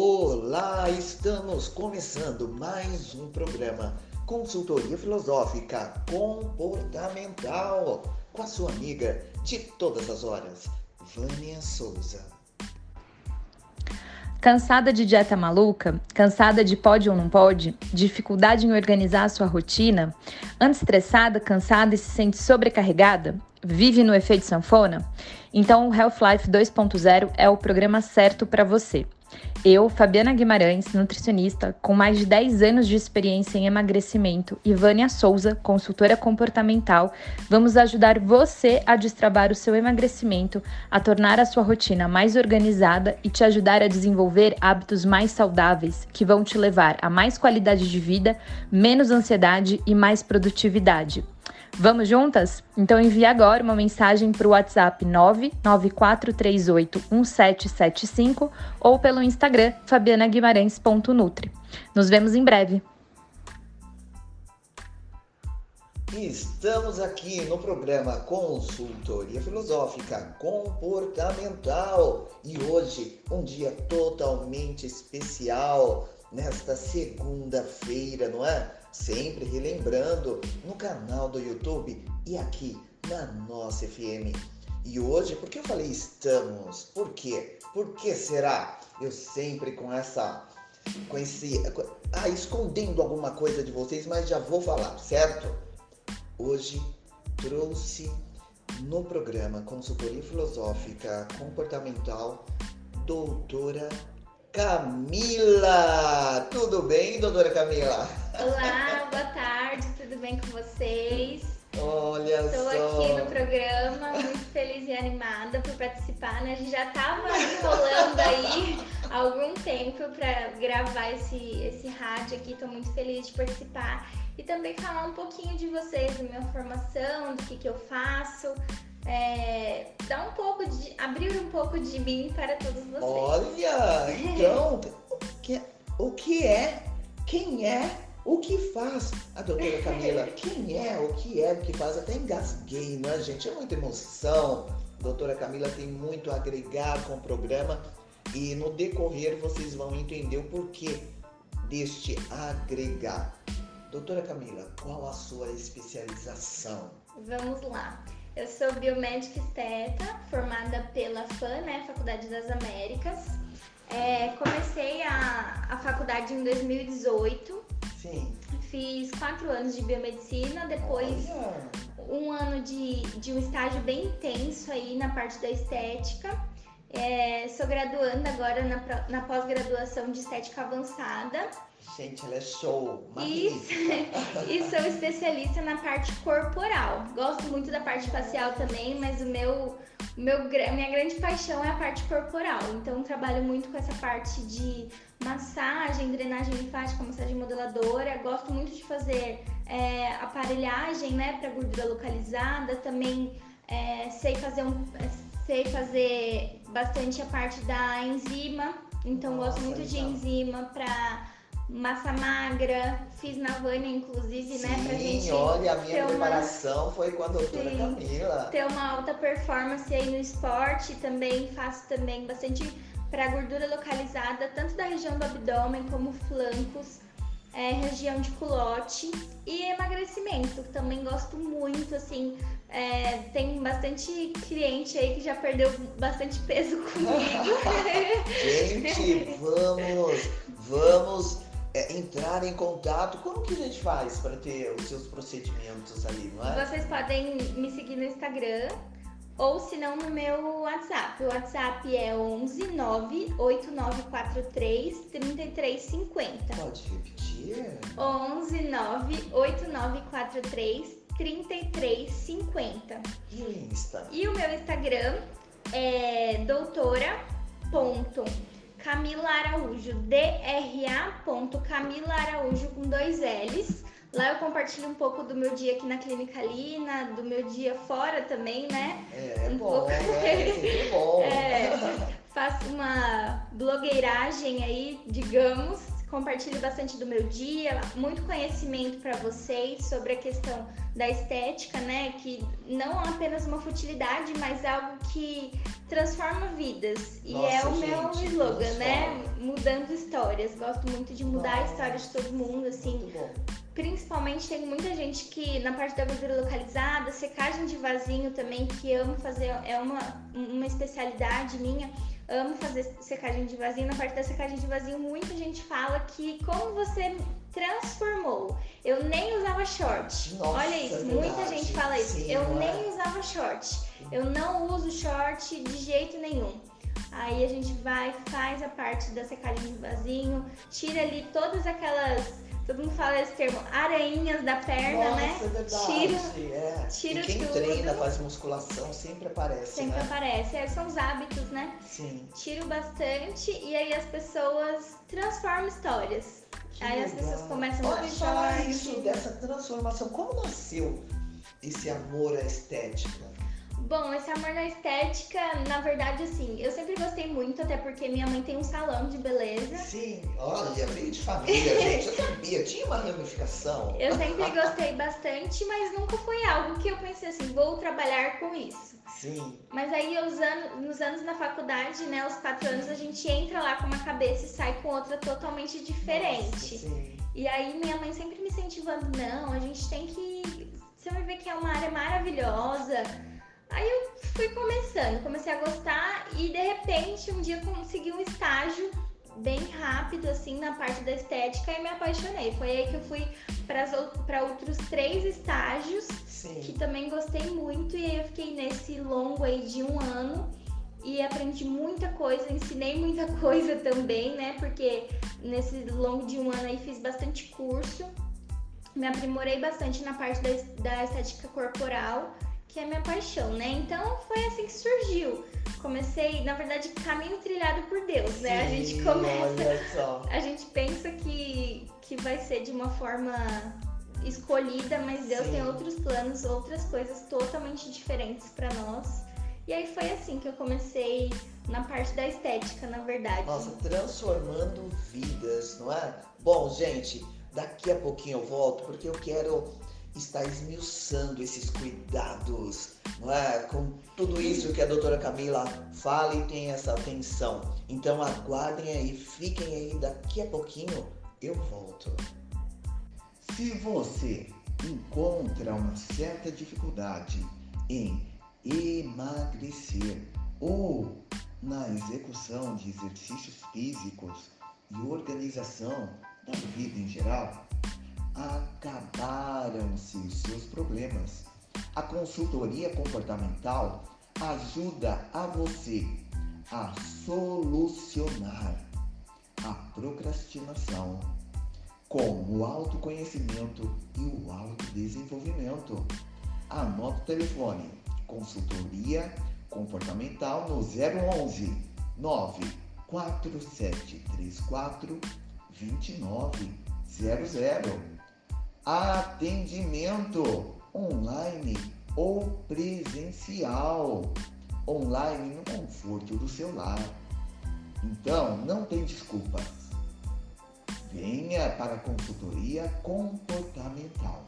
Olá, estamos começando mais um programa Consultoria Filosófica Comportamental com a sua amiga de todas as horas, Vânia Souza. Cansada de dieta maluca? Cansada de pode ou não pode? Dificuldade em organizar a sua rotina? Anda estressada, cansada e se sente sobrecarregada? Vive no efeito sanfona? Então o Health Life 2.0 é o programa certo para você. Eu, Fabiana Guimarães, nutricionista com mais de 10 anos de experiência em emagrecimento, e Vânia Souza, consultora comportamental, vamos ajudar você a destravar o seu emagrecimento, a tornar a sua rotina mais organizada e te ajudar a desenvolver hábitos mais saudáveis que vão te levar a mais qualidade de vida, menos ansiedade e mais produtividade. Vamos juntas? Então envie agora uma mensagem para o WhatsApp 994381775 ou pelo Instagram fabianaguimarães.nutri. Nos vemos em breve. Estamos aqui no programa Consultoria Filosófica Comportamental e hoje um dia totalmente especial nesta segunda-feira, não é? Sempre relembrando no canal do YouTube e aqui na nossa FM. E hoje, por que eu falei estamos? Por quê? Por que será? Eu sempre com essa com esse ah, escondendo alguma coisa de vocês, mas já vou falar, certo? Hoje trouxe no programa Consultoria Filosófica Comportamental doutora Camila. Tudo bem, doutora Camila? Olá, boa tarde, tudo bem com vocês? Olha Estou só. aqui no programa, muito feliz e animada por participar, né? A gente já estava enrolando aí há algum tempo para gravar esse, esse rádio aqui, estou muito feliz de participar e também falar um pouquinho de vocês, da minha formação, do que, que eu faço, é, dar um pouco de. abrir um pouco de mim para todos vocês. Olha, então, o que, o que é, quem é, o que faz a doutora Camila? Quem é, o que é, o que faz? Até engasguei, não é, gente? É muita emoção. A doutora Camila tem muito a agregar com o programa e no decorrer vocês vão entender o porquê deste agregar. Doutora Camila, qual a sua especialização? Vamos lá. Eu sou biomédica esteta, formada pela FAM, né, Faculdade das Américas. É, comecei a, a faculdade em 2018. Sim. Fiz quatro anos de biomedicina, depois Olha. um ano de, de um estágio bem intenso aí na parte da estética. É, sou graduanda agora na, na pós-graduação de estética avançada. Gente, ela é show. Isso. magnífica. E sou especialista na parte corporal. Gosto muito da parte facial também, mas o meu, meu minha grande paixão é a parte corporal. Então trabalho muito com essa parte de massagem, drenagem linfática, massagem modeladora. Gosto muito de fazer é, aparelhagem, né, para gordura localizada. Também é, sei fazer um, sei fazer bastante a parte da enzima. Então gosto Nossa, muito de enzima para massa magra, fiz na Vânia, inclusive, né? Pra Sim, gente olha, a minha ter uma- preparação foi com a doutora Sim. Camila. ter uma alta performance aí no esporte. Também faço também bastante para gordura localizada, tanto da região do abdômen como flancos, é, região de culote e emagrecimento. Também gosto muito, assim. é, tem bastante cliente aí que já perdeu bastante peso comigo. Gente, vamos, vamos é, entrar em contato. Como que a gente faz para ter os seus procedimentos ali, não é? Vocês podem me seguir no Instagram ou se não no meu WhatsApp. O WhatsApp é 11 98943 3350. Pode repetir? 11 98943 3350. E o Insta? E o meu Instagram é doutora.camila Araújo, DRA.camila Araújo com dois L's. Lá eu compartilho um pouco do meu dia aqui na Clínica Lina, do meu dia fora também, né? É, é Um bom, pouco. é sempre bom. É, faço uma blogueiragem aí, digamos, compartilho bastante do meu dia, muito conhecimento para vocês sobre a questão da estética, né? Que não é apenas uma futilidade, mas algo que transforma vidas. E Nossa, é o gente, meu slogan, né? Mudando histórias. Gosto muito de mudar a Nossa. história de todo mundo, assim. Principalmente tem muita gente que na parte da gordura localizada, secagem de vasinho também, que amo fazer, é uma, uma especialidade minha. Amo fazer secagem de vasinho. Na parte da secagem de vasinho, muita gente fala que como você transformou. Eu nem usava short. Nossa, Olha isso, é muita verdade. gente fala isso. Sim, eu é? nem usava short. Eu não uso short de jeito nenhum. Aí a gente vai, faz a parte da secagem de vasinho, tira ali todas aquelas. Todo mundo fala esse termo, aranhas da perna, Nossa, né? é verdade. Tira, é. tira e quem tudo. treina, faz musculação, sempre aparece, sempre né? aparece. É, são os hábitos, né? Sim. Tiro bastante e aí as pessoas transformam histórias. Que aí as legal. pessoas começam a Olha, usar falar isso, dessa transformação. Como nasceu esse amor à estética? Bom, esse amor na estética, na verdade, assim, eu sempre gostei muito, até porque minha mãe tem um salão de beleza. Sim, olha, veio de família, gente. Eu sabia, tinha uma ramificação. Eu sempre gostei bastante, mas nunca foi algo que eu pensei assim, vou trabalhar com isso. Sim, Mas aí, os anos, nos anos na faculdade, né, os quatro anos, a gente entra lá com uma cabeça e sai com outra totalmente Nossa, diferente. sim. E aí, minha mãe sempre me incentivando, não, a gente tem que. Você vai ver que é uma área maravilhosa. Aí eu fui começando, comecei a gostar e de repente um dia consegui um estágio bem rápido, assim, na parte da estética e me apaixonei. Foi aí que eu fui para outros três estágios que Sim. também gostei muito e aí eu fiquei nesse longo aí de um ano e aprendi muita coisa, ensinei muita coisa também, né? Porque nesse longo de um ano aí fiz bastante curso, me aprimorei bastante na parte da, da estética corporal, que é minha paixão, né? Então foi assim que surgiu. Comecei, na verdade, caminho trilhado por Deus, né? a gente Sim, começa a gente pensa que, que vai ser de uma forma escolhida, mas Deus Sim. tem outros planos, outras coisas totalmente diferentes pra nós. E aí foi assim que eu comecei na parte da estética, na verdade. Nossa, transformando vidas, não é? Bom, gente, daqui a pouquinho eu volto porque eu quero estar esmiuçando esses cuidados, não é? Com tudo isso que a doutora Camila fala e tem essa atenção. Então aguardem aí, fiquem aí, daqui a pouquinho eu volto. Se você encontra uma certa dificuldade em emagrecer ou na execução de exercícios físicos e organização da vida em geral, acabaram-se os seus problemas. A consultoria comportamental ajuda a você a solucionar a procrastinação com o autoconhecimento e o autodesenvolvimento. Anota o telefone. Consultoria comportamental no 011 94734 2900. Atendimento online ou presencial. Online no conforto do seu lar. Então, não tem desculpas. Venha para a consultoria comportamental.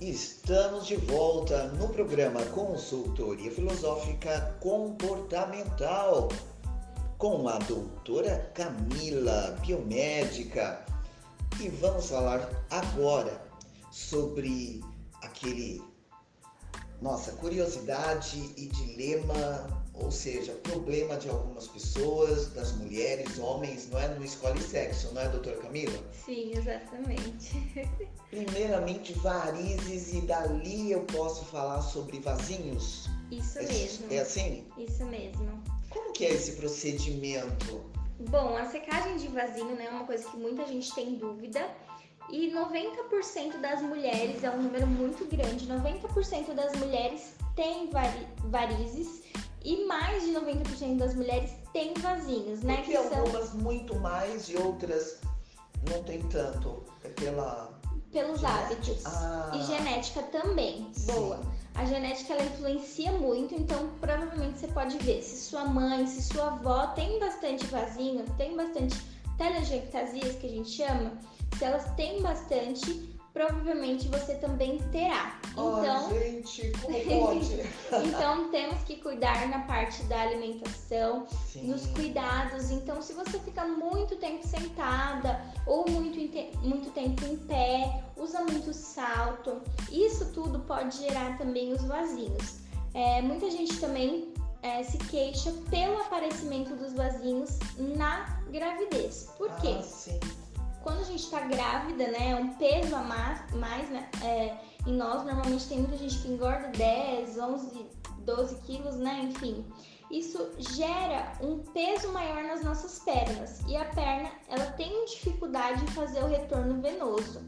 Estamos de volta no programa Consultoria Filosófica Comportamental com a doutora Camila, biomédica. E vamos falar agora sobre aquele, nossa, curiosidade e dilema, ou seja, problema de algumas pessoas, das mulheres, homens, não é? Não escolhe sexo, não é, doutora Camila? Sim, exatamente. Primeiramente, varizes e dali eu posso falar sobre vasinhos? Isso É- mesmo. É assim? Isso mesmo. Como que é esse procedimento? Bom, a secagem de vasinho né, é uma coisa que muita gente tem dúvida. E 90% das mulheres, é um número muito grande, 90% das mulheres têm vari- varizes e mais de 90% das mulheres têm vasinhos, né? Porque Que são algumas muito mais e outras não tem tanto. É pela pelos genética. hábitos. Ah, E genética também. sim. Boa. A genética ela influencia muito, então provavelmente você pode ver se sua mãe, se sua avó tem bastante vasinho, tem bastante telangiectasias, que a gente chama, se elas têm bastante, provavelmente você também terá. Então, oh, gente, como pode? então temos que cuidar na parte da alimentação, Sim. nos cuidados. Então, se você fica muito tempo sentada ou muito, muito tempo em pé, usa muito salto, isso tudo pode gerar também os vasinhos. É, muita gente também é, se queixa pelo aparecimento dos vasinhos na gravidez. Por quê? Ah, quando a gente está grávida, né, é um peso a mais, mais né, é, em nós, normalmente tem muita gente que engorda 10, 11, 12 quilos, né, enfim. Isso gera um peso maior nas nossas pernas e a perna ela tem dificuldade em fazer o retorno venoso,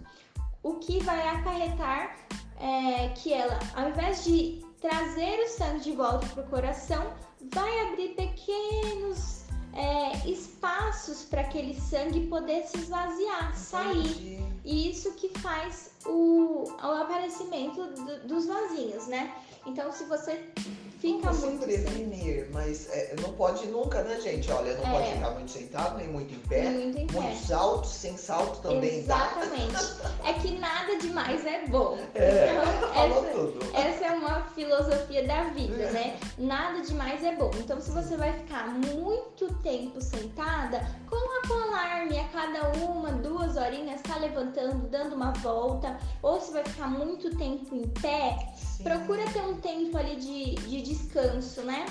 o que vai acarretar é, que ela, ao invés de trazer o sangue de volta para o coração, vai abrir pequenos é, espaços para aquele sangue poder se esvaziar, sair. E isso que faz o, o aparecimento do, dos vasinhos, né? Então, se você fica Como muito. prevenir, sem... mas é, não pode nunca, né, gente? Olha, não é. pode ficar muito sentado, nem muito em pé. Muito em pé. Muito salto, sem salto também Exatamente. Dá. É que nada demais é bom. É, então, essa, tudo. essa é uma filosofia da vida, é. né? Nada demais é bom. Então, se você vai ficar muito tempo sentada, coloca um alarme a cada uma, duas horinhas, tá levantando, dando uma volta. Ou se vai ficar muito tempo em pé. Procura ter um tempo ali de, de descanso, né?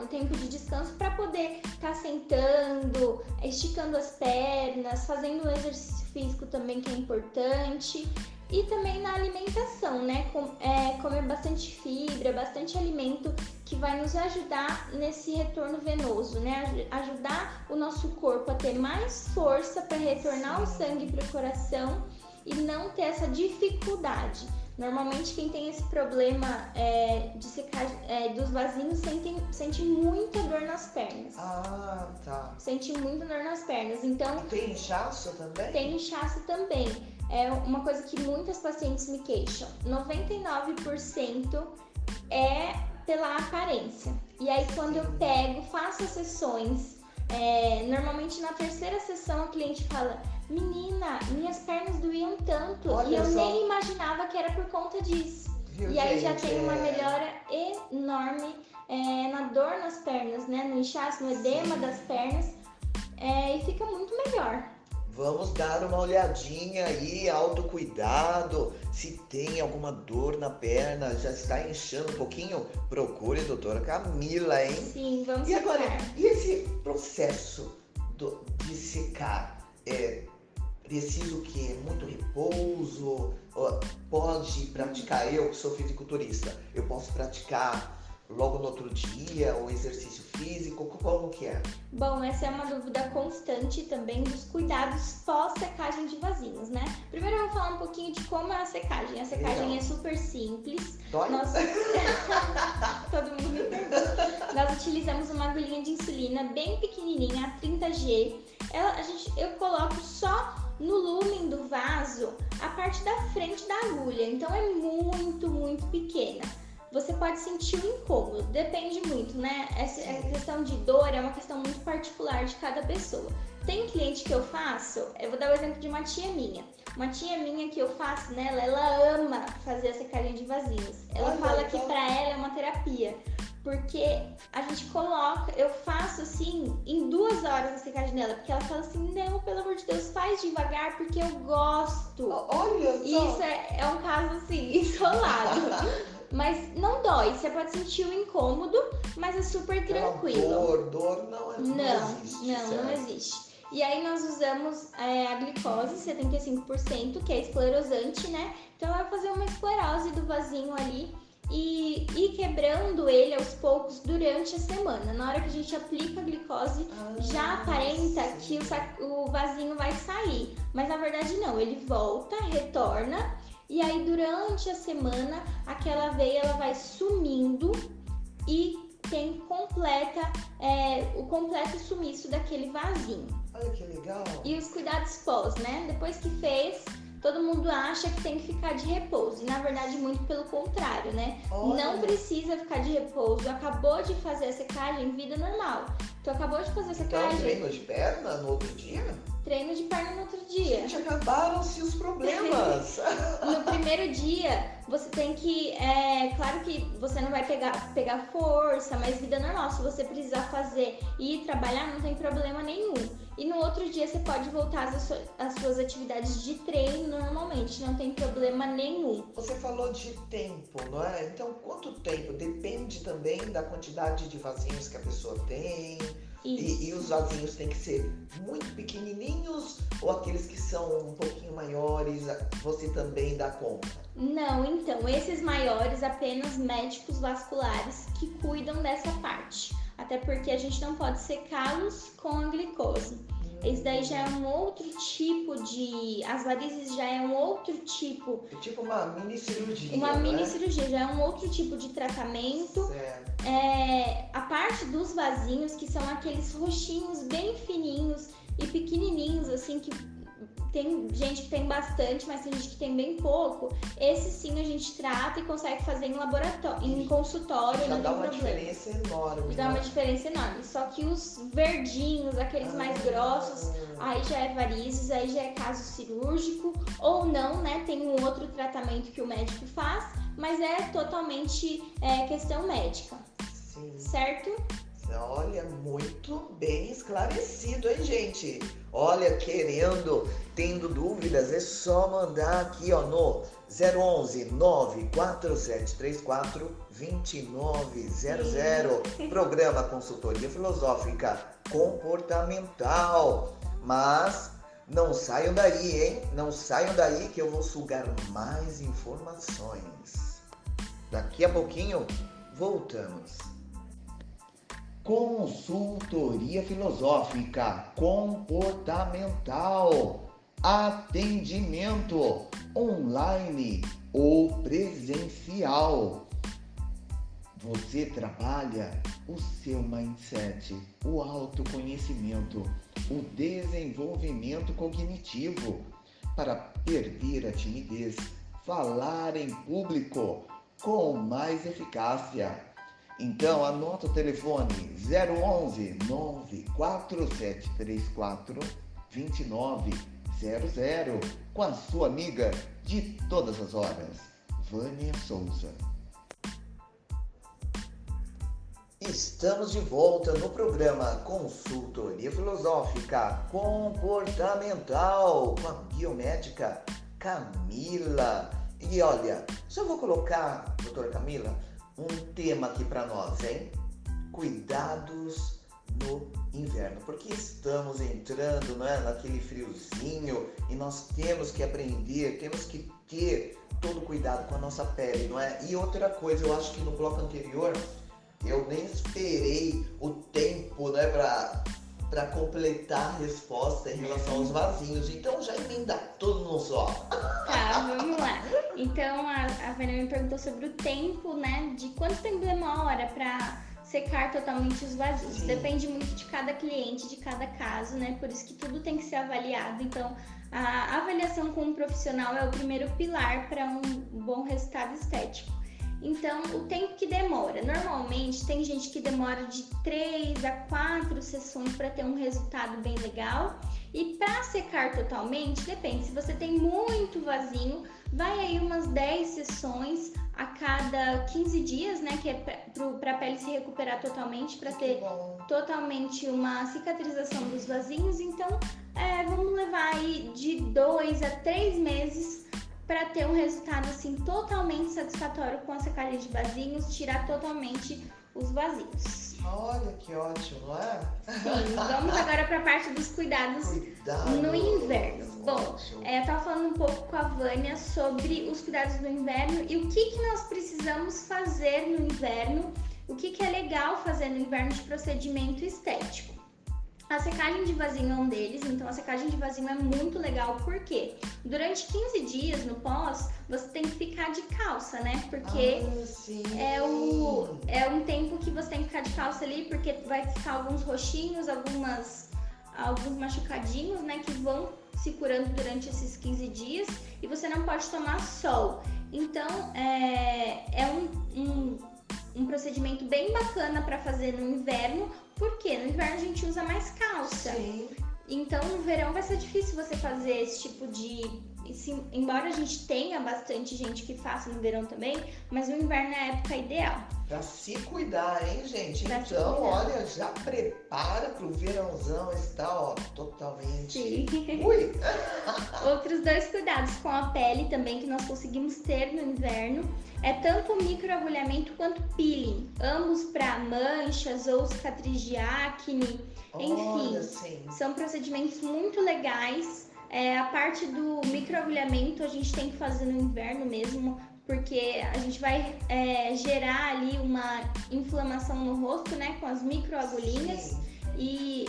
um tempo de descanso para poder estar tá sentando, esticando as pernas, fazendo um exercício físico também que é importante. E também na alimentação, né? Com, é, comer bastante fibra, bastante alimento que vai nos ajudar nesse retorno venoso, né? Ajudar o nosso corpo a ter mais força para retornar o sangue para o coração e não ter essa dificuldade. Normalmente quem tem esse problema é, de secar é, dos vasinhos sente, sente muita dor nas pernas. Ah, tá. Sente muita dor nas pernas. Então. Tem inchaço também? Tem inchaço também. É uma coisa que muitas pacientes me queixam. 99% é pela aparência. E aí quando eu pego, faço as sessões, é, normalmente na terceira sessão a cliente fala Menina, minhas pernas doíam tanto Olha e eu só. nem imaginava que era por conta disso. Viu, e aí já tem uma é. melhora enorme é, na dor nas pernas, né? No inchaço, no edema Sim. das pernas. É, e fica muito melhor. Vamos dar uma olhadinha aí, autocuidado. Se tem alguma dor na perna, já está inchando um pouquinho, procure a doutora Camila, hein? Sim, vamos E agora, e esse processo do, de secar? É, preciso que muito repouso, pode praticar, eu que sou fisiculturista, eu posso praticar logo no outro dia o exercício físico, como que é? Bom, essa é uma dúvida constante também dos cuidados pós-secagem de vasinhos, né? Primeiro eu vou falar um pouquinho de como é a secagem. A secagem Legal. é super simples. Dói? Nós... Todo mundo me pergunta. Nós utilizamos uma agulhinha de insulina bem pequenininha, a 30G. Ela, a gente, eu coloco só no lumen do vaso a parte da frente da agulha, então é muito, muito pequena. Você pode sentir um incômodo, depende muito, né? Essa questão de dor é uma questão muito particular de cada pessoa. Tem cliente que eu faço, eu vou dar o exemplo de uma tia minha. Uma tia minha que eu faço nela, ela ama fazer a secagem de vasinhos. Ela Olha, fala que para ela é uma terapia porque a gente coloca, eu faço assim em duas horas a secagem dela, porque ela fala assim, não, pelo amor de Deus, faz devagar porque eu gosto. Olha só. Isso é, é um caso assim, isolado. mas não dói, você pode sentir o um incômodo, mas é super tranquilo. Dor, dor não é Não, não, existe, não, não existe. E aí nós usamos é, a glicose, 75%, que é esclerosante, né? Então ela vai fazer uma esclerose do vasinho ali e ir quebrando ele aos poucos durante a semana. Na hora que a gente aplica a glicose, ah, já aparenta que o, o vasinho vai sair, mas na verdade não, ele volta, retorna e aí durante a semana aquela veia ela vai sumindo e tem completa é, o completo sumiço daquele vasinho. Olha que legal! E os cuidados pós, né? Depois que fez, todo mundo acha que tem que ficar de repouso. E na verdade, muito pelo contrário, né? Olha. Não precisa ficar de repouso. Acabou de fazer a secagem, vida normal. Tu acabou de fazer a então, secagem. Então, treino de perna no outro dia? Treino de perna no outro dia. Gente, acabaram-se os problemas. no primeiro dia, você tem que. É claro que você não vai pegar, pegar força, mas vida normal. Se você precisar fazer e ir trabalhar, não tem problema nenhum. E no outro dia você pode voltar às, às suas atividades de treino normalmente, não tem problema nenhum. Você falou de tempo, não é? Então, quanto tempo? Depende também da quantidade de vasinhos que a pessoa tem. E, e, os vasinhos têm que ser muito pequenininhos ou aqueles que são um pouquinho maiores, você também dá conta? Não, então, esses maiores apenas médicos vasculares que cuidam dessa parte até porque a gente não pode secá-los com a glicose. Esse daí já é um outro tipo de. As varizes já é um outro tipo. É tipo uma mini cirurgia. Uma mini né? cirurgia, já é um outro tipo de tratamento. Certo. É, a parte dos vasinhos, que são aqueles roxinhos bem fininhos e pequenininhos, assim, que tem gente que tem bastante, mas tem gente que tem bem pouco. Esse sim a gente trata e consegue fazer em laboratório, em consultório, Já não dá uma problema. diferença enorme. Dá né? uma diferença enorme. Só que os verdinhos, aqueles ah, mais grossos, aí já é varizes, aí já é caso cirúrgico ou não, né? Tem um outro tratamento que o médico faz, mas é totalmente é, questão médica. Sim. Certo? Olha, muito bem esclarecido, hein, gente? Olha, querendo, tendo dúvidas, é só mandar aqui, ó, no 011 94734 2900. Programa Consultoria Filosófica Comportamental. Mas não saiam daí, hein? Não saiam daí que eu vou sugar mais informações. Daqui a pouquinho voltamos. Consultoria filosófica comportamental. Atendimento online ou presencial. Você trabalha o seu mindset, o autoconhecimento, o desenvolvimento cognitivo para perder a timidez, falar em público com mais eficácia então anota o telefone 011 94734 2900 com a sua amiga de todas as horas, Vânia Souza. Estamos de volta no programa Consultoria Filosófica Comportamental com a biomédica Camila. E olha, só vou colocar, doutora Camila, um tema aqui para nós, hein? Cuidados no inverno, porque estamos entrando não é, naquele friozinho e nós temos que aprender, temos que ter todo cuidado com a nossa pele, não é? E outra coisa, eu acho que no bloco anterior eu nem esperei o tempo, né, para para completar a resposta em relação aos vasinhos. Então já emenda tudo no só. Tá, vamos lá. Então a, a me perguntou sobre o tempo, né? De quanto tempo demora para secar totalmente os vasinhos. Sim. Depende muito de cada cliente, de cada caso, né? Por isso que tudo tem que ser avaliado. Então, a avaliação com um profissional é o primeiro pilar para um bom resultado estético. Então, o tempo que demora. Normalmente, tem gente que demora de 3 a 4 sessões para ter um resultado bem legal. E para secar totalmente, depende. Se você tem muito vasinho, vai aí umas 10 sessões a cada 15 dias, né? Que é para a pele se recuperar totalmente, para ter totalmente uma cicatrização dos vasinhos. Então, é, vamos levar aí de 2 a 3 meses para ter um resultado assim totalmente satisfatório com a secagem de vasinhos, tirar totalmente os vasinhos. Olha que ótimo, não é? Sim, vamos agora para a parte dos cuidados Cuidado. no inverno. Bom, é, eu tava falando um pouco com a Vânia sobre os cuidados no inverno e o que, que nós precisamos fazer no inverno, o que, que é legal fazer no inverno de procedimento estético. A secagem de vasinho é um deles, então a secagem de vasinho é muito legal, porque durante 15 dias no pós, você tem que ficar de calça, né? Porque ah, é, o, é um tempo que você tem que ficar de calça ali, porque vai ficar alguns roxinhos, algumas alguns machucadinhos, né, que vão se curando durante esses 15 dias e você não pode tomar sol. Então, é, é um, um, um procedimento bem bacana para fazer no inverno, porque no inverno a gente usa mais calça. Sim. Então, no verão vai ser difícil você fazer esse tipo de embora a gente tenha bastante gente que faça no verão também, mas o inverno é a época ideal. Pra se cuidar, hein, gente? Pra então, olha, já prepara pro verãozão, está, ó, totalmente. Sim. Ui! Outros dois cuidados com a pele também que nós conseguimos ter no inverno é tanto microagulhamento quanto peeling, ambos para manchas ou cicatriz de acne. Enfim, Olha, são procedimentos muito legais é, a parte do microagulhamento a gente tem que fazer no inverno mesmo, porque a gente vai é, gerar ali uma inflamação no rosto, né, com as microagulhinhas. E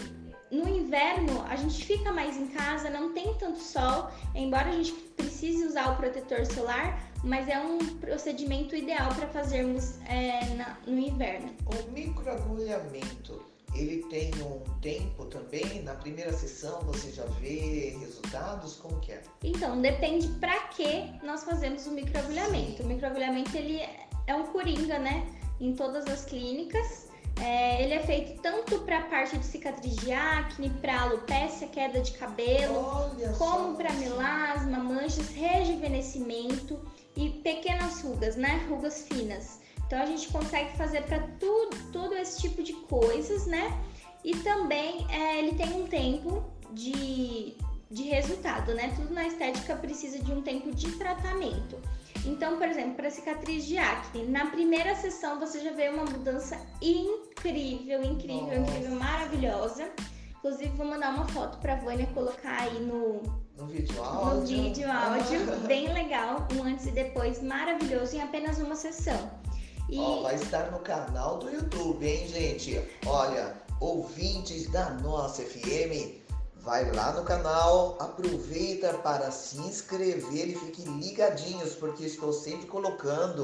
no inverno a gente fica mais em casa, não tem tanto sol, embora a gente precise usar o protetor solar, mas é um procedimento ideal para fazermos é, na, no inverno. O microagulhamento ele tem um tempo também? Na primeira sessão você já vê resultados? Como que é? Então, depende para que nós fazemos o microagulhamento. O microagulhamento ele é um coringa, né? Em todas as clínicas. É, ele é feito tanto para a parte de cicatriz de acne, para alopecia, queda de cabelo, Olha como para melasma, manchas, rejuvenescimento e pequenas rugas, né? Rugas finas. Então a gente consegue fazer para tudo, todo esse tipo de coisas, né? E também é, ele tem um tempo de, de resultado, né? Tudo na estética precisa de um tempo de tratamento. Então, por exemplo, para cicatriz de acne, na primeira sessão você já vê uma mudança incrível, incrível, Nossa. incrível, maravilhosa. Inclusive, vou mandar uma foto para a Vânia colocar aí no, no vídeo áudio. No vídeo áudio, bem legal, um antes e depois maravilhoso em apenas uma sessão. E... Ó, vai estar no canal do YouTube, hein, gente? Olha, ouvintes da nossa FM, vai lá no canal, aproveita para se inscrever e fique ligadinhos, porque estou sempre colocando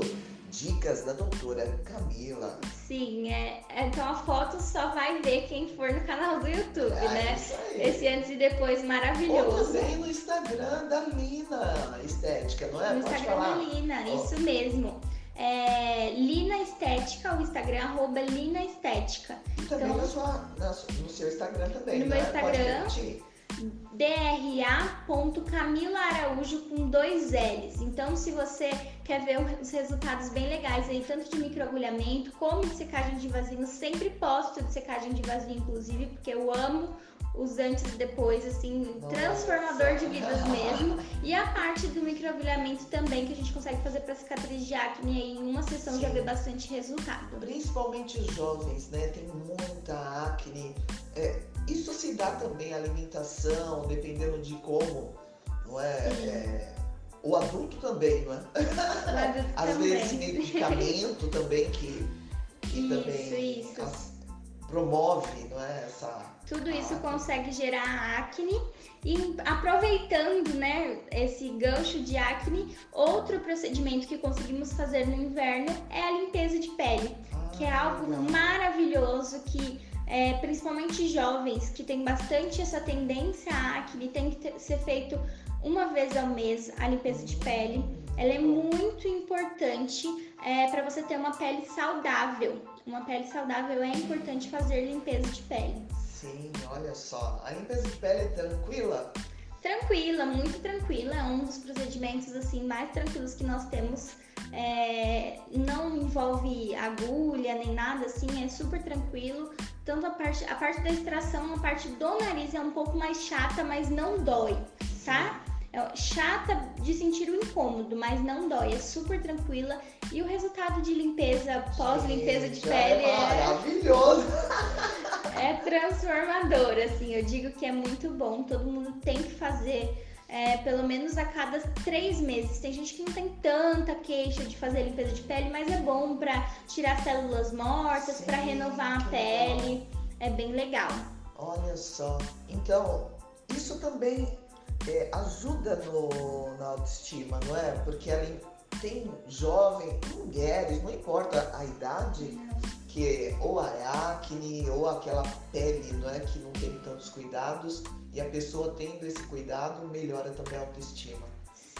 dicas da doutora Camila. Sim, é, então a foto só vai ver quem for no canal do YouTube, é, né? Esse antes e depois maravilhoso. Ou também no Instagram da Lina Estética, não é? No Pode Instagram falar. da Lina, oh. isso mesmo é, Lina Estética, o Instagram, arroba Lina Estética. E também então, sua, no seu Instagram também, No né? meu Instagram, dra.camila Araújo com dois L's. Então, se você quer ver os resultados bem legais aí, tanto de microagulhamento como de secagem de vasinho, sempre posto de secagem de vasinho, inclusive, porque eu amo os antes e depois, assim, Nossa. transformador de vidas mesmo. E a parte do microagulhamento também, que a gente consegue fazer para cicatriz de acne aí em uma sessão Sim. já vê bastante resultado. Principalmente os jovens, né? Tem muita acne. É, isso se dá também à alimentação, dependendo de como, não é? é o adulto também, não é? Às também. vezes medicamento também que, que isso, também isso. Promove, não é? Essa tudo isso consegue gerar acne e aproveitando, né, esse gancho de acne, outro procedimento que conseguimos fazer no inverno é a limpeza de pele, que é algo maravilhoso que é, principalmente jovens que têm bastante essa tendência à acne, tem que ter, ser feito uma vez ao mês a limpeza de pele. Ela é muito importante é, para você ter uma pele saudável. Uma pele saudável é importante fazer limpeza de pele. Sim, olha só. A limpeza de pele é tranquila? Tranquila, muito tranquila. É um dos procedimentos assim mais tranquilos que nós temos. É, não envolve agulha nem nada assim, é super tranquilo. Tanto a parte, a parte da extração, a parte do nariz é um pouco mais chata, mas não dói, tá? É chata de sentir o incômodo, mas não dói, é super tranquila. E o resultado de limpeza, pós-limpeza de pele é maravilhoso. É, é transformador, assim. Eu digo que é muito bom, todo mundo tem que fazer. É, pelo menos a cada três meses. Tem gente que não tem tanta queixa de fazer limpeza de pele, mas é bom para tirar células mortas, para renovar a pele. É bem legal. Olha só. Então, isso também é, ajuda no, na autoestima, não é? Porque ali tem jovens, mulheres, não importa a idade, que ou é acne ou aquela pele não é que não tem tantos cuidados e a pessoa tendo esse cuidado melhora também a autoestima.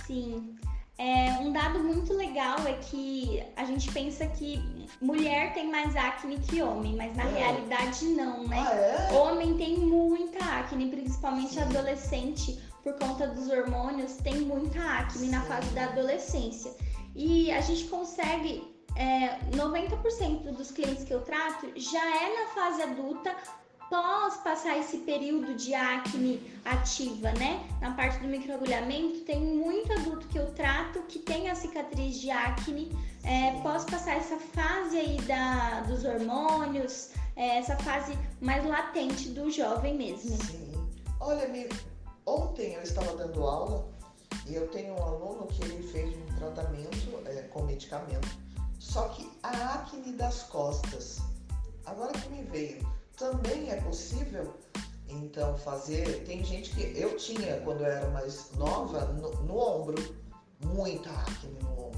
Sim. É, um dado muito legal é que a gente pensa que mulher tem mais acne que homem, mas na é. realidade não, né? Ah, é? Homem tem muita acne, principalmente adolescente, por conta dos hormônios, tem muita acne na fase da adolescência. E a gente consegue é, 90% dos clientes que eu trato já é na fase adulta após passar esse período de acne ativa, né? Na parte do microagulhamento, tem muito adulto que eu trato que tem a cicatriz de acne é, pós passar essa fase aí da, dos hormônios, é, essa fase mais latente do jovem mesmo. Sim. Olha, amigo, ontem eu estava dando aula e eu tenho um aluno que ele fez um tratamento é, com medicamento, só que a acne das costas, agora que me veio, também é possível então fazer. Tem gente que eu tinha quando eu era mais nova no, no ombro, muita acne no ombro.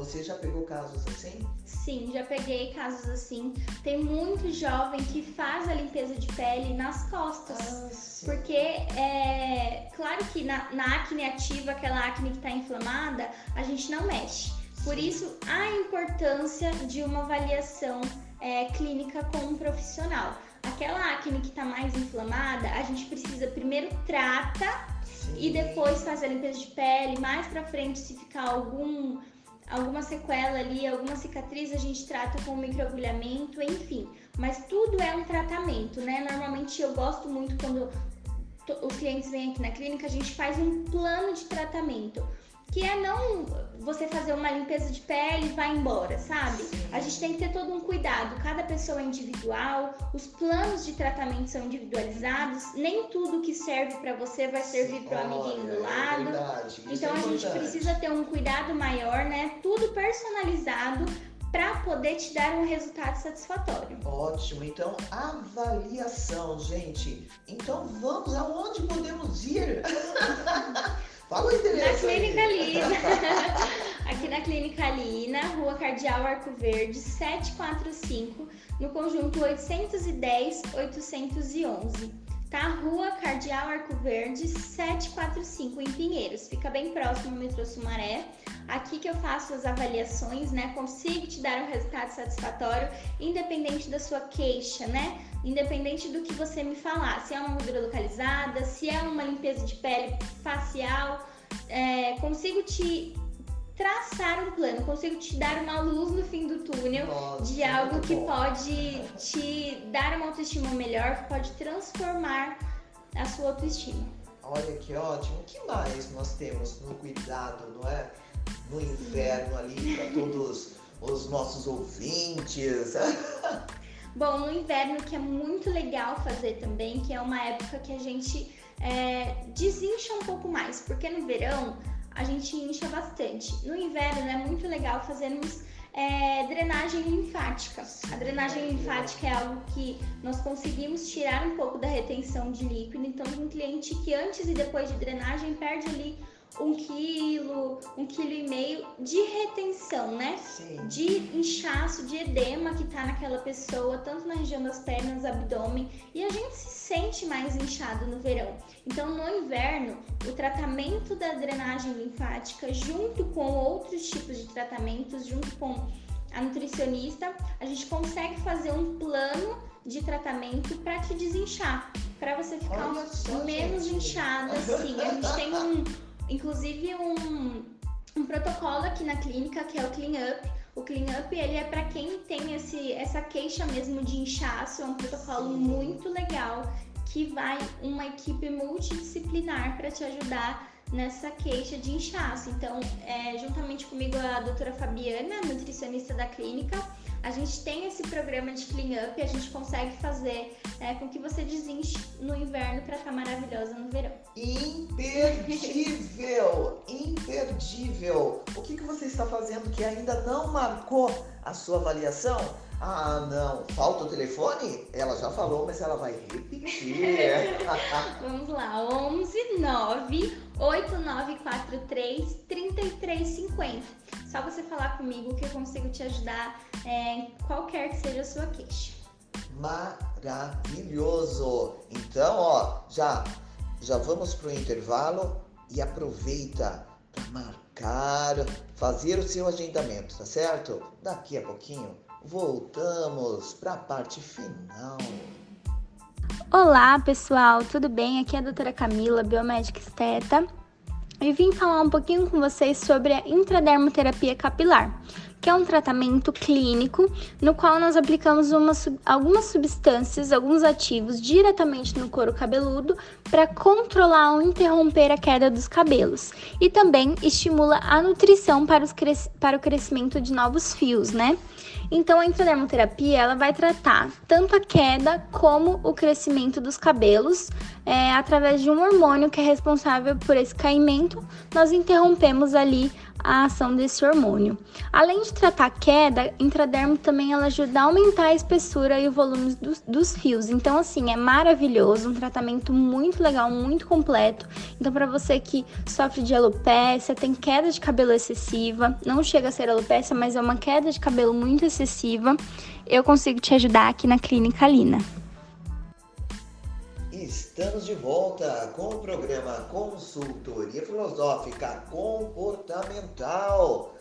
Você já pegou casos assim? Sim, já peguei casos assim. Tem muito jovem que faz a limpeza de pele nas costas. Ah, porque é claro que na, na acne ativa, aquela acne que está inflamada, a gente não mexe. Por isso, a importância de uma avaliação é, clínica com um profissional. Aquela acne que está mais inflamada, a gente precisa primeiro trata Sim. e depois fazer a limpeza de pele. Mais para frente, se ficar algum alguma sequela ali, alguma cicatriz, a gente trata com microagulhamento, enfim. Mas tudo é um tratamento, né? Normalmente eu gosto muito quando os clientes vêm aqui na clínica, a gente faz um plano de tratamento que é não você fazer uma limpeza de pele e vai embora, sabe? A gente tem que ter todo um cuidado. Cada pessoa é individual, os planos de tratamento são individualizados. Nem tudo que serve para você vai servir para o amiguinho do é lado. É verdade, então é a gente precisa ter um cuidado maior, né? Tudo personalizado para poder te dar um resultado satisfatório. Ótimo. Então, avaliação, gente. Então, vamos aonde podemos ir? Fala o endereço. Na Clínica Lina. Aqui na Clínica Lina, Rua Cardeal Arco Verde, 745, no conjunto 810-811. Tá? Rua Cardeal Arco Verde, 745, em Pinheiros. Fica bem próximo ao metrô Sumaré. Aqui que eu faço as avaliações, né? Consigo te dar um resultado satisfatório, independente da sua queixa, né? Independente do que você me falar. Se é uma gordura localizada, se é uma limpeza de pele facial, é, consigo te traçar um plano, consigo te dar uma luz no fim do túnel Nossa, de algo que bom. pode te dar uma autoestima melhor, que pode transformar a sua autoestima. Olha que ótimo. O que mais nós temos no cuidado, não é? No inverno ali para todos os nossos ouvintes. Bom, no inverno que é muito legal fazer também, que é uma época que a gente é, desincha um pouco mais, porque no verão a gente incha bastante. No inverno é muito legal fazermos é, drenagem linfática. A drenagem linfática é algo que nós conseguimos tirar um pouco da retenção de líquido. Então, um cliente que antes e depois de drenagem perde ali um quilo, um quilo e meio de retenção, né? Sim. De inchaço, de edema que tá naquela pessoa, tanto na região das pernas, abdômen, e a gente se sente mais inchado no verão. Então, no inverno, o tratamento da drenagem linfática, junto com outros tipos de tratamentos, junto com a nutricionista, a gente consegue fazer um plano de tratamento para te desinchar, para você ficar só, menos gente. inchado assim. A gente tem um inclusive um, um protocolo aqui na clínica que é o Clean Up. O Clean Up ele é para quem tem esse, essa queixa mesmo de inchaço, é um protocolo muito legal que vai uma equipe multidisciplinar para te ajudar nessa queixa de inchaço. Então, é, juntamente comigo a doutora Fabiana, nutricionista da clínica, a gente tem esse programa de clean up a gente consegue fazer é, com que você desinche no inverno para estar maravilhosa no verão. Imperdível! imperdível! O que, que você está fazendo que ainda não marcou a sua avaliação? Ah, não. Falta o telefone? Ela já falou, mas ela vai repetir. Vamos lá. 11 9 8943 3350. Só você falar comigo que eu consigo te ajudar é, em qualquer que seja a sua queixa. Maravilhoso! Então, ó, já, já vamos pro intervalo e aproveita para marcar, fazer o seu agendamento, tá certo? Daqui a pouquinho voltamos para a parte final. Olá, pessoal, tudo bem? Aqui é a doutora Camila, biomédica esteta, e vim falar um pouquinho com vocês sobre a intradermoterapia capilar, que é um tratamento clínico no qual nós aplicamos uma, algumas substâncias, alguns ativos diretamente no couro cabeludo para controlar ou interromper a queda dos cabelos e também estimula a nutrição para, para o crescimento de novos fios, né? Então, a intradermoterapia ela vai tratar tanto a queda como o crescimento dos cabelos é, através de um hormônio que é responsável por esse caimento. Nós interrompemos ali a ação desse hormônio. Além de tratar a queda, intradermo também ela ajuda a aumentar a espessura e o volume dos, dos fios. Então, assim, é maravilhoso, um tratamento muito legal, muito completo. Então, para você que sofre de alopecia, tem queda de cabelo excessiva, não chega a ser alopecia, mas é uma queda de cabelo muito excessiva, eu consigo te ajudar aqui na Clínica Lina. Estamos de volta com o programa Consultoria Filosófica Comportamental.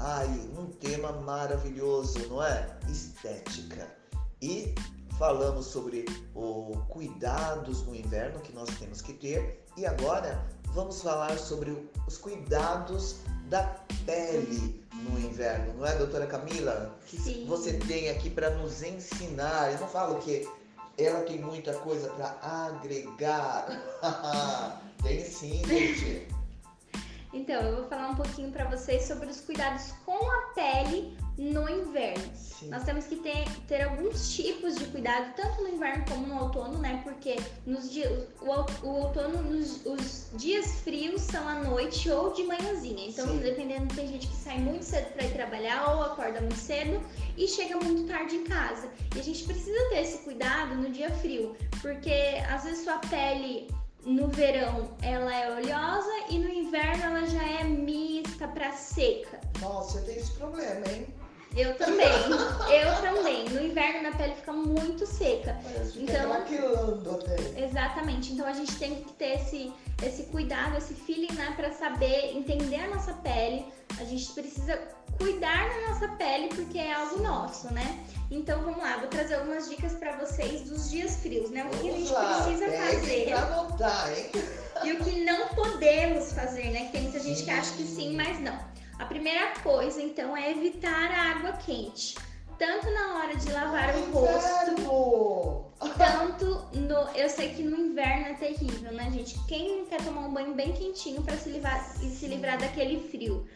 Ai, um tema maravilhoso, não é? Estética. E falamos sobre o cuidados no inverno que nós temos que ter. E agora vamos falar sobre os cuidados da pele no inverno, não é, doutora Camila? Que Sim. você tem aqui para nos ensinar? Eu não falo que ela tem muita coisa para agregar. tem sim, gente. Então, eu vou falar um pouquinho para vocês sobre os cuidados com a pele no inverno. Sim. Nós temos que ter, ter alguns tipos de cuidado, tanto no inverno como no outono, né? Porque nos dias, o, o outono, nos, os dias frios são à noite ou de manhãzinha. Então, Sim. dependendo, tem gente que sai muito cedo para ir trabalhar ou acorda muito cedo e chega muito tarde em casa. E a gente precisa ter esse cuidado no dia frio, porque às vezes sua pele no verão ela é oleosa e no inverno ela já é mista para seca. Nossa, você tem esse problema, hein? Eu também, eu também. No inverno minha pele fica muito seca. Parece então, até. Exatamente. Então a gente tem que ter esse, esse cuidado, esse feeling, né, para saber entender a nossa pele. A gente precisa cuidar da nossa pele porque é algo nosso, né? Então vamos lá, vou trazer algumas dicas para vocês dos dias frios, né? O que a gente lá, precisa fazer. Pra anotar, hein? E o que não podemos fazer, né? Que tem muita gente que acha que sim, mas não. A primeira coisa, então, é evitar a água quente. Tanto na hora de lavar o rosto, tanto no. Eu sei que no inverno é terrível, né, gente? Quem quer tomar um banho bem quentinho para se livrar, se livrar daquele frio?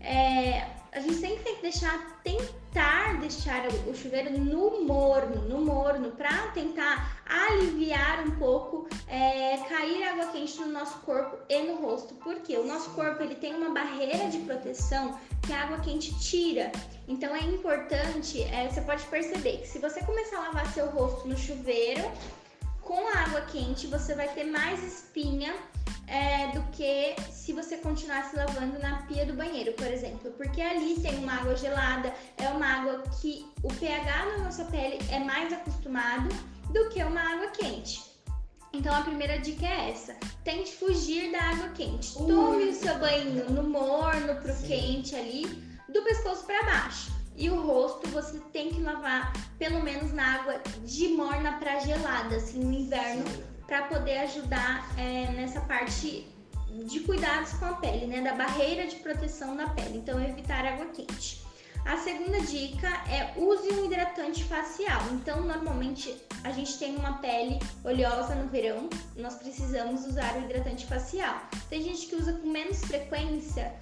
É, a gente sempre tem que deixar, tentar deixar o chuveiro no morno, no morno, para tentar aliviar um pouco, é, cair água quente no nosso corpo e no rosto, porque o nosso corpo ele tem uma barreira de proteção que a água quente tira. Então é importante, é, você pode perceber que se você começar a lavar seu rosto no chuveiro com a água quente, você vai ter mais espinha é, do que se você continuasse lavando na pia do banheiro, por exemplo. Porque ali tem uma água gelada, é uma água que o pH na nossa pele é mais acostumado do que uma água quente. Então a primeira dica é essa: tente fugir da água quente. Tome o seu banho no morno pro Sim. quente ali, do pescoço para baixo. E o rosto você tem que lavar pelo menos na água de morna para gelada, assim, no inverno, para poder ajudar é, nessa parte de cuidados com a pele, né? Da barreira de proteção da pele. Então, evitar água quente. A segunda dica é use um hidratante facial. Então, normalmente a gente tem uma pele oleosa no verão, nós precisamos usar o hidratante facial. Tem gente que usa com menos frequência,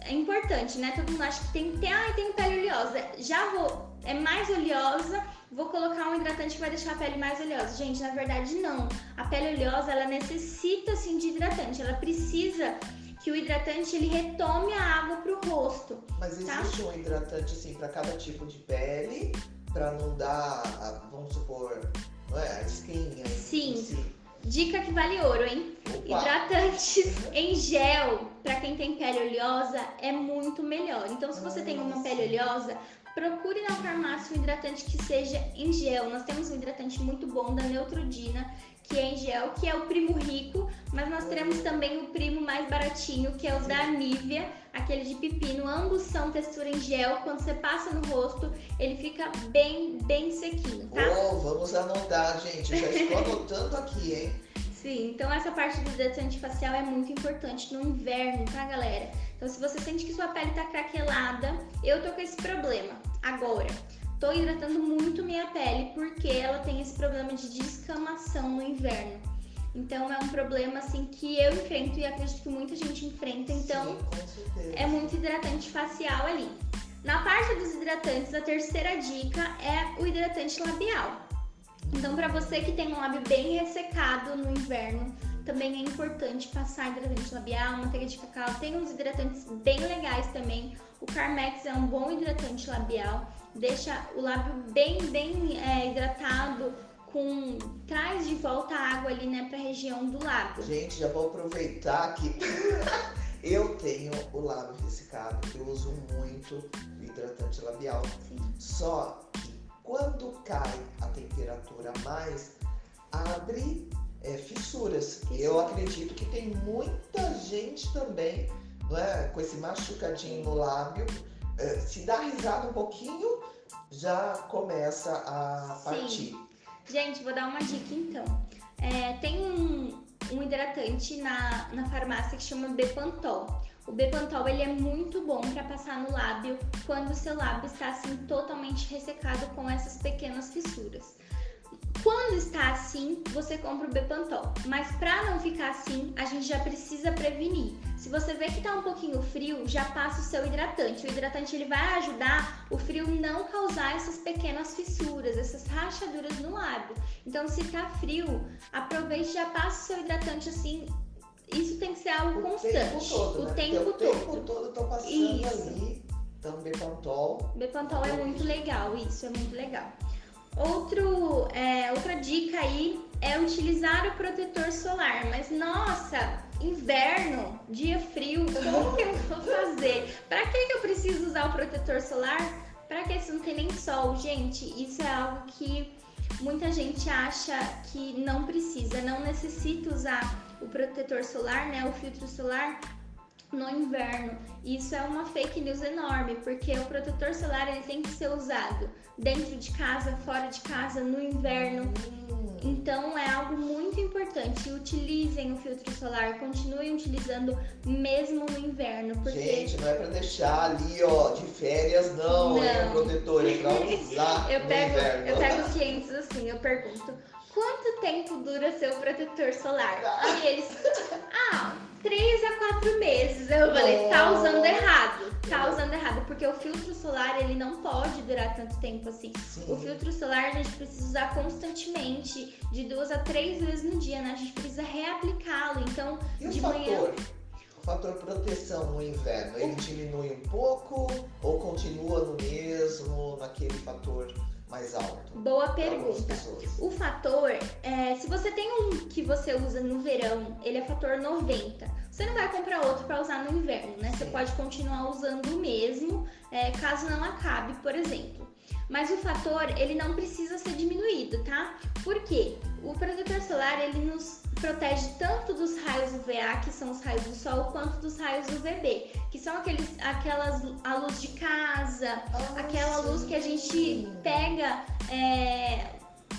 é importante, né? Todo mundo acha que tem que ter, tem pele oleosa. Já vou, é mais oleosa, vou colocar um hidratante que vai deixar a pele mais oleosa. Gente, na verdade não. A pele oleosa, ela necessita sim de hidratante, ela precisa que o hidratante ele retome a água pro rosto. Mas tá? existe tá? um hidratante assim para cada tipo de pele para não dar, vamos supor, não é, a espinha. Sim. Si. Dica que vale ouro, hein? Opa. Hidratantes em gel para quem tem pele oleosa é muito melhor. Então, se você tem uma pele oleosa, procure na farmácia um hidratante que seja em gel. Nós temos um hidratante muito bom da Neutrogena, que é em gel, que é o primo rico, mas nós teremos também o primo mais baratinho, que é o da Nivea, aquele de pepino. Ambos são textura em gel. Quando você passa no rosto, ele fica bem, bem sequinho, tá? Oh, vamos anotar, gente. Já estou anotando aqui, hein? Sim, então essa parte do hidratante facial é muito importante no inverno, tá, galera? Então, se você sente que sua pele tá craquelada, eu tô com esse problema agora. Tô hidratando muito minha pele porque ela tem esse problema de descamação no inverno. Então é um problema assim que eu enfrento e acredito que muita gente enfrenta. Então Sim, é muito hidratante facial ali. Na parte dos hidratantes, a terceira dica é o hidratante labial. Então, para você que tem um lábio bem ressecado no inverno, também é importante passar hidratante labial, manteiga de cacau. Tem uns hidratantes bem legais também. O Carmex é um bom hidratante labial, deixa o lábio bem, bem é, hidratado, com traz de volta a água ali, né, para a região do lábio. Gente, já vou aproveitar que eu tenho o lábio ressecado. Eu uso muito hidratante labial. Sim. Só que quando cai a temperatura mais, abre é, fissuras. Eu acredito que tem muita gente também, não é, com esse machucadinho no lábio, é, se dá risada um pouquinho, já começa a Sim. partir. Gente, vou dar uma dica então. É, tem um, um hidratante na, na farmácia que chama Bepantol. O Bepantol ele é muito bom para passar no lábio quando o seu lábio está assim totalmente ressecado com essas pequenas fissuras. Quando está assim, você compra o Bepantol. Mas para não ficar assim, a gente já precisa prevenir. Se você vê que tá um pouquinho frio, já passa o seu hidratante. O hidratante ele vai ajudar o frio não causar essas pequenas fissuras, essas rachaduras no lábio. Então, se tá frio, aproveite e já passa o seu hidratante assim. Isso tem que ser algo O constante. tempo todo, o né? tempo Porque o todo. tempo todo eu tô passando Isso. ali. Então, Bepantol. Bepantol é muito legal, isso é muito legal. Outro, é, outra dica aí é utilizar o protetor solar. Mas nossa, inverno, dia frio, como que eu vou fazer? Pra que, que eu preciso usar o protetor solar? Pra que se não tem nem sol? Gente, isso é algo que muita gente acha que não precisa, não necessita usar o protetor solar, né? O filtro solar no inverno. Isso é uma fake news enorme, porque o protetor solar ele tem que ser usado dentro de casa, fora de casa, no inverno. Hum, Então é algo muito importante. Utilizem o filtro solar, continuem utilizando mesmo no inverno, porque Gente, não é pra deixar ali, ó, de férias, não. É Não. protetor, é pra usar eu no pego, inverno. eu pego os clientes assim, eu pergunto, quanto tempo dura seu protetor solar? Aí eles, ah, três a quatro meses. Eu falei, tá usando errado. Tá usando errado, porque o filtro solar ele não pode durar tanto tempo assim. Sim. O filtro solar a gente precisa usar constantemente, de duas a três vezes no dia, né? A gente precisa reaplicá-lo. Então, E o de fator? manhã. O fator proteção no inverno, ele diminui um pouco ou continua no mesmo, naquele fator mais alto? Boa pergunta. O fator, é, se você tem um que você usa no verão, ele é fator 90. Você não vai comprar outro para usar no inverno, né? Você Sim. pode continuar usando o mesmo, é, caso não acabe, por exemplo. Mas o fator, ele não precisa ser diminuído, tá? Por quê? O protetor solar, ele nos protege tanto dos raios UVA, que são os raios do sol, quanto dos raios UVB, que são aqueles, aquelas, a luz de casa, Ah, aquela sim. luz que a gente pega, é,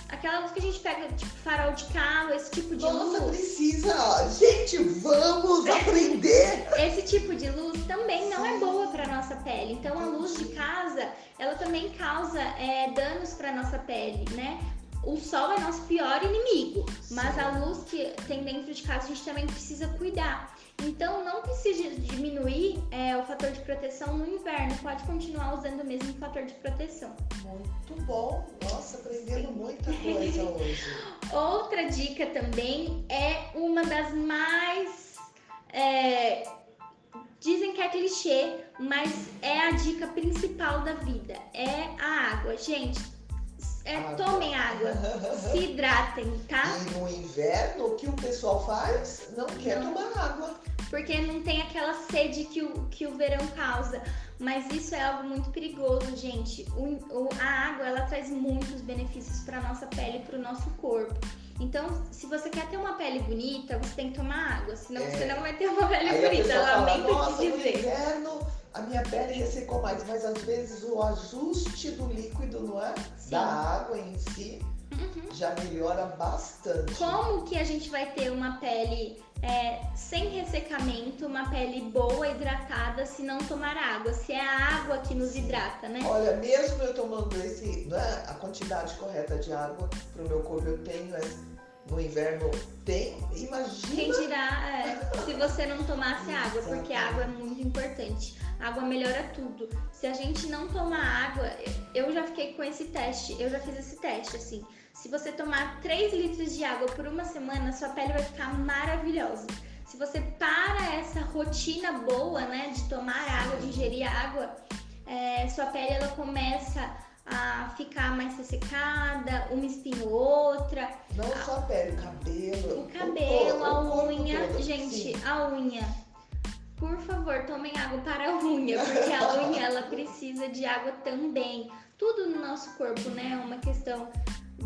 aquela luz que a gente pega, tipo farol de carro, esse tipo de Nossa, luz. precisa! Gente, vamos aprender! Esse tipo de luz também não é boa para nossa pele. Então a luz de casa, ela também causa é, danos para nossa pele, né? O sol é nosso pior inimigo, mas Sim. a luz que tem dentro de casa a gente também precisa cuidar. Então não precisa diminuir é, o fator de proteção no inverno, pode continuar usando o mesmo fator de proteção. Muito bom! Nossa, aprendendo muita coisa hoje. Outra dica também é uma das mais. é, dizem que é clichê, mas é a dica principal da vida: é a água. Gente, é, Água. tomem água, se hidratem, tá? E no inverno, o que o pessoal faz? Não quer Não. tomar água. Porque não tem aquela sede que o, que o verão causa. Mas isso é algo muito perigoso, gente. O- o- a água, ela traz muitos benefícios para nossa pele e para o nosso corpo. Então, se você quer ter uma pele bonita, você tem que tomar água, senão É. você não vai ter uma pele Aí bonita. Lamento nossa, te no dizer. inverno a minha pele ressecou mais, mas às vezes o ajuste do líquido, não é? Sim. Da água em si Uhum. já melhora bastante. Como que a gente vai ter uma pele é, sem ressecamento, uma pele boa, hidratada, se não tomar água? Se é a água que nos hidrata, né? Olha, mesmo eu tomando esse, não é, a quantidade correta de água para o meu corpo eu tenho, é, no inverno tem, Quem imagina. dirá é, se você não tomasse água, porque a água é muito importante. A água melhora tudo. Se a gente não tomar água, eu já fiquei com esse teste, eu já fiz esse teste, assim. Se você tomar 3 litros de água por uma semana, sua pele vai ficar maravilhosa. Se você para essa rotina boa, né, de tomar água, de ingerir água, é, sua pele ela começa a ficar mais ressecada, uma espinha ou outra, Não só a pele, o cabelo. o cabelo, a o corpo unha, todo, gente, sim. a unha. Por favor, tomem água para a unha, porque a unha ela precisa de água também. Tudo no nosso corpo, né, é uma questão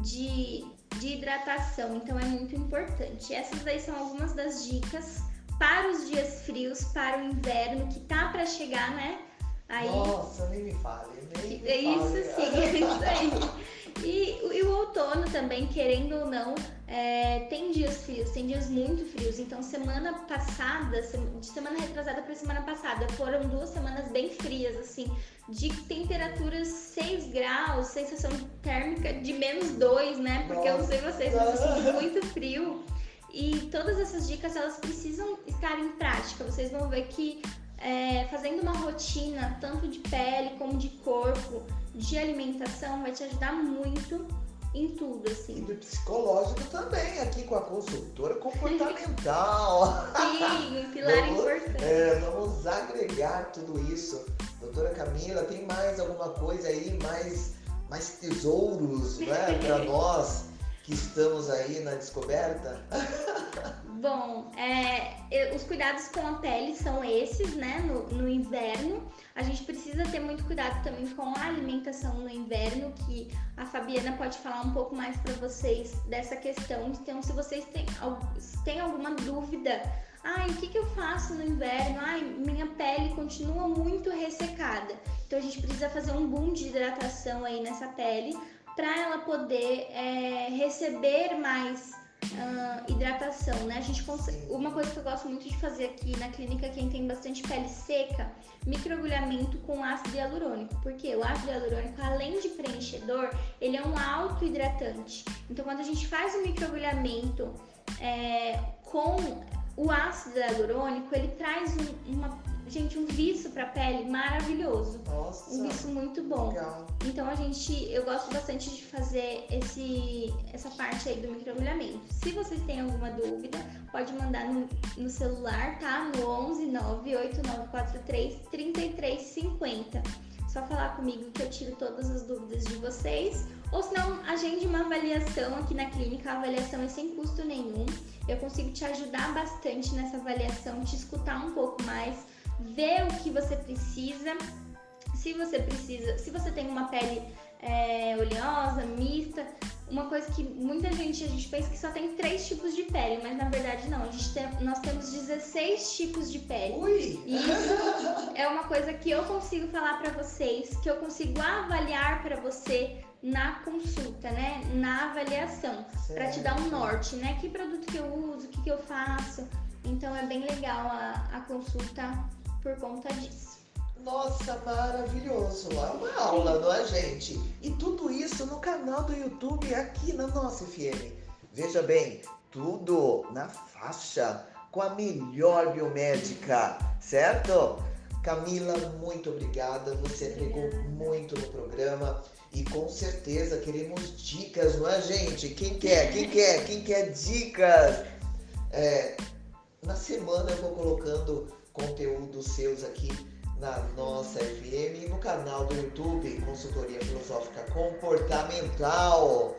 de, de hidratação, então é muito importante. Essas aí são algumas das dicas para os dias frios, para o inverno que tá para chegar, né? Aí Nossa, nem me fale, nem me é isso sim, é isso aí. E, o- e o outono também, querendo ou não, é, tem dias frios, tem dias muito frios. Então, semana passada, de semana retrasada para semana passada, foram duas semanas bem frias, assim, de temperaturas 6 graus, sensação térmica de menos 2, né? Porque eu não sei vocês, mas eu sinto muito frio. E todas essas dicas, elas precisam estar em prática. Vocês vão ver que é, fazendo uma rotina, tanto de pele como de corpo, de alimentação, vai te ajudar muito em tudo, E assim. do psicológico também, aqui com a consultora comportamental. Sim, um pilar Vamos- importante. É, vamos agregar tudo isso. Doutora Camila, tem mais alguma coisa aí, mais, mais tesouros, né, para nós que estamos aí na descoberta? Bom, é, os cuidados com a pele são esses, né? No, no inverno. A gente precisa ter muito cuidado também com a alimentação no inverno, que a Fabiana pode falar um pouco mais para vocês dessa questão. Então, se vocês têm, se têm alguma dúvida, ai, o que, que eu faço no inverno? Ai, minha pele continua muito ressecada. Então, a gente precisa fazer um boom de hidratação aí nessa pele para ela poder é, receber mais ah, hidratação, né? A gente consegue... Uma coisa que eu gosto muito de fazer aqui na clínica, quem tem bastante pele seca, microagulhamento com ácido hialurônico. Porque o ácido hialurônico, além de preenchedor, ele é um autohidratante. Então, quando a gente faz o microagulhamento é, com o ácido hialurônico, ele traz um, uma, gente, um viço para a pele maravilhoso. Nossa, Um viço muito bom. legal. Então a gente, eu gosto bastante de fazer esse, essa parte aí do microagulhamento. Se vocês têm alguma dúvida, pode mandar no, no celular, tá? No 11 98943 3350. Só falar comigo que eu tiro todas as dúvidas de vocês. Ou se não, agende uma avaliação aqui na clínica. A avaliação é sem custo nenhum. Eu consigo te ajudar bastante nessa avaliação, te escutar um pouco mais, ver o que você precisa se você precisa, se você tem uma pele é, oleosa, mista, uma coisa que muita gente, a gente pensa que só tem três tipos de pele, mas na verdade não, a gente tem, nós temos 16 tipos de pele. Ui! E isso é uma coisa que eu consigo falar pra vocês, que eu consigo avaliar pra você na consulta, né? Na avaliação, Pra te dar um norte, né? Que produto que eu uso, o que, que eu faço. Então é bem legal a, a consulta por conta disso. Nossa, maravilhoso! É uma aula, não é, gente? E tudo isso no canal do YouTube aqui na nossa FM. Veja bem, tudo na faixa com a melhor biomédica, certo? Camila, muito obrigada. Você agregou muito no programa e com certeza queremos dicas, não é, gente? Quem quer? Quem quer? Quem quer dicas? É, na semana eu vou colocando conteúdos seus aqui na nossa FM e no canal do YouTube Consultoria Filosófica Comportamental.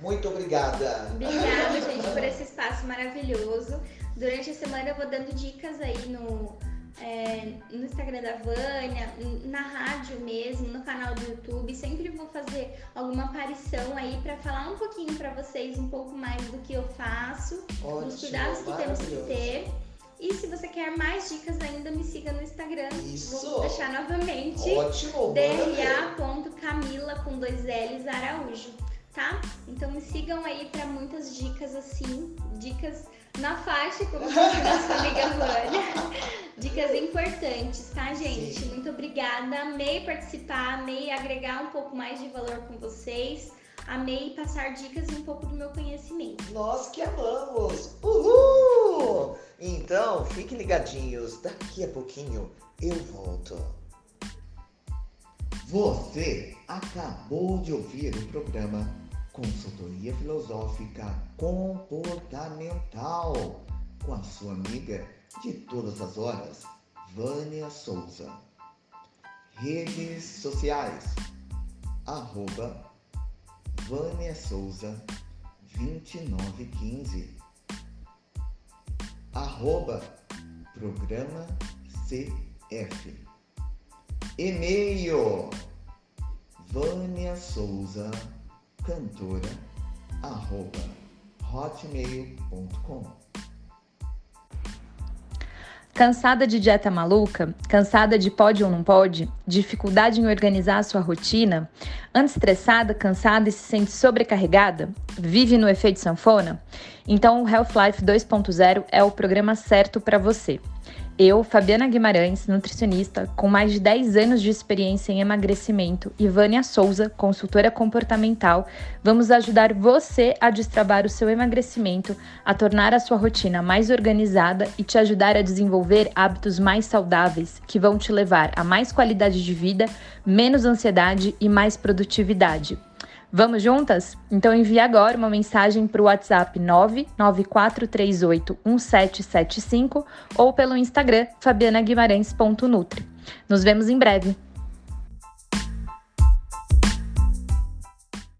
Muito obrigada. Obrigada, gente, por esse espaço maravilhoso. Durante a semana eu vou dando dicas aí no, é, no Instagram da Vânia, na rádio mesmo, no canal do YouTube. Sempre vou fazer alguma aparição aí para falar um pouquinho para vocês um pouco mais do que eu faço, Ótimo, dos cuidados que temos que ter. E se você quer mais dicas ainda, me siga no Instagram. Isso. Vou deixar novamente. Ótimo. dra.camila com dois L's Araújo, tá? Então me sigam aí para muitas dicas assim, dicas na faixa, como diz nossa amiga Vânia. Dicas importantes, tá, gente? Sim. Muito obrigada. Amei participar, amei agregar um pouco mais de valor com vocês. Amei passar dicas e um pouco do meu conhecimento. Nós que amamos! Uhul! Então, fiquem ligadinhos. Daqui a pouquinho eu volto. Você acabou de ouvir o programa Consultoria Filosófica Comportamental com a sua amiga de todas as horas, Vânia Souza. Redes sociais, arroba Vânia Souza 2915 arroba programa CF e-mail. Vânia Souza cantora, arroba hotmail.com. Cansada de dieta maluca? Cansada de pode ou não pode? Dificuldade em organizar a sua rotina? Anda estressada, cansada e se sente sobrecarregada? Vive no efeito sanfona? Então o Health Life 2.0 é o programa certo para você. Eu, Fabiana Guimarães, nutricionista com mais de 10 anos de experiência em emagrecimento, e Vânia Souza, consultora comportamental, vamos ajudar você a destravar o seu emagrecimento, a tornar a sua rotina mais organizada e te ajudar a desenvolver hábitos mais saudáveis que vão te levar a mais qualidade de vida, menos ansiedade e mais produtividade. Vamos juntas? Então envie agora uma mensagem para o WhatsApp 994381775 ou pelo Instagram fabianaguimarães.nutri. Nos vemos em breve.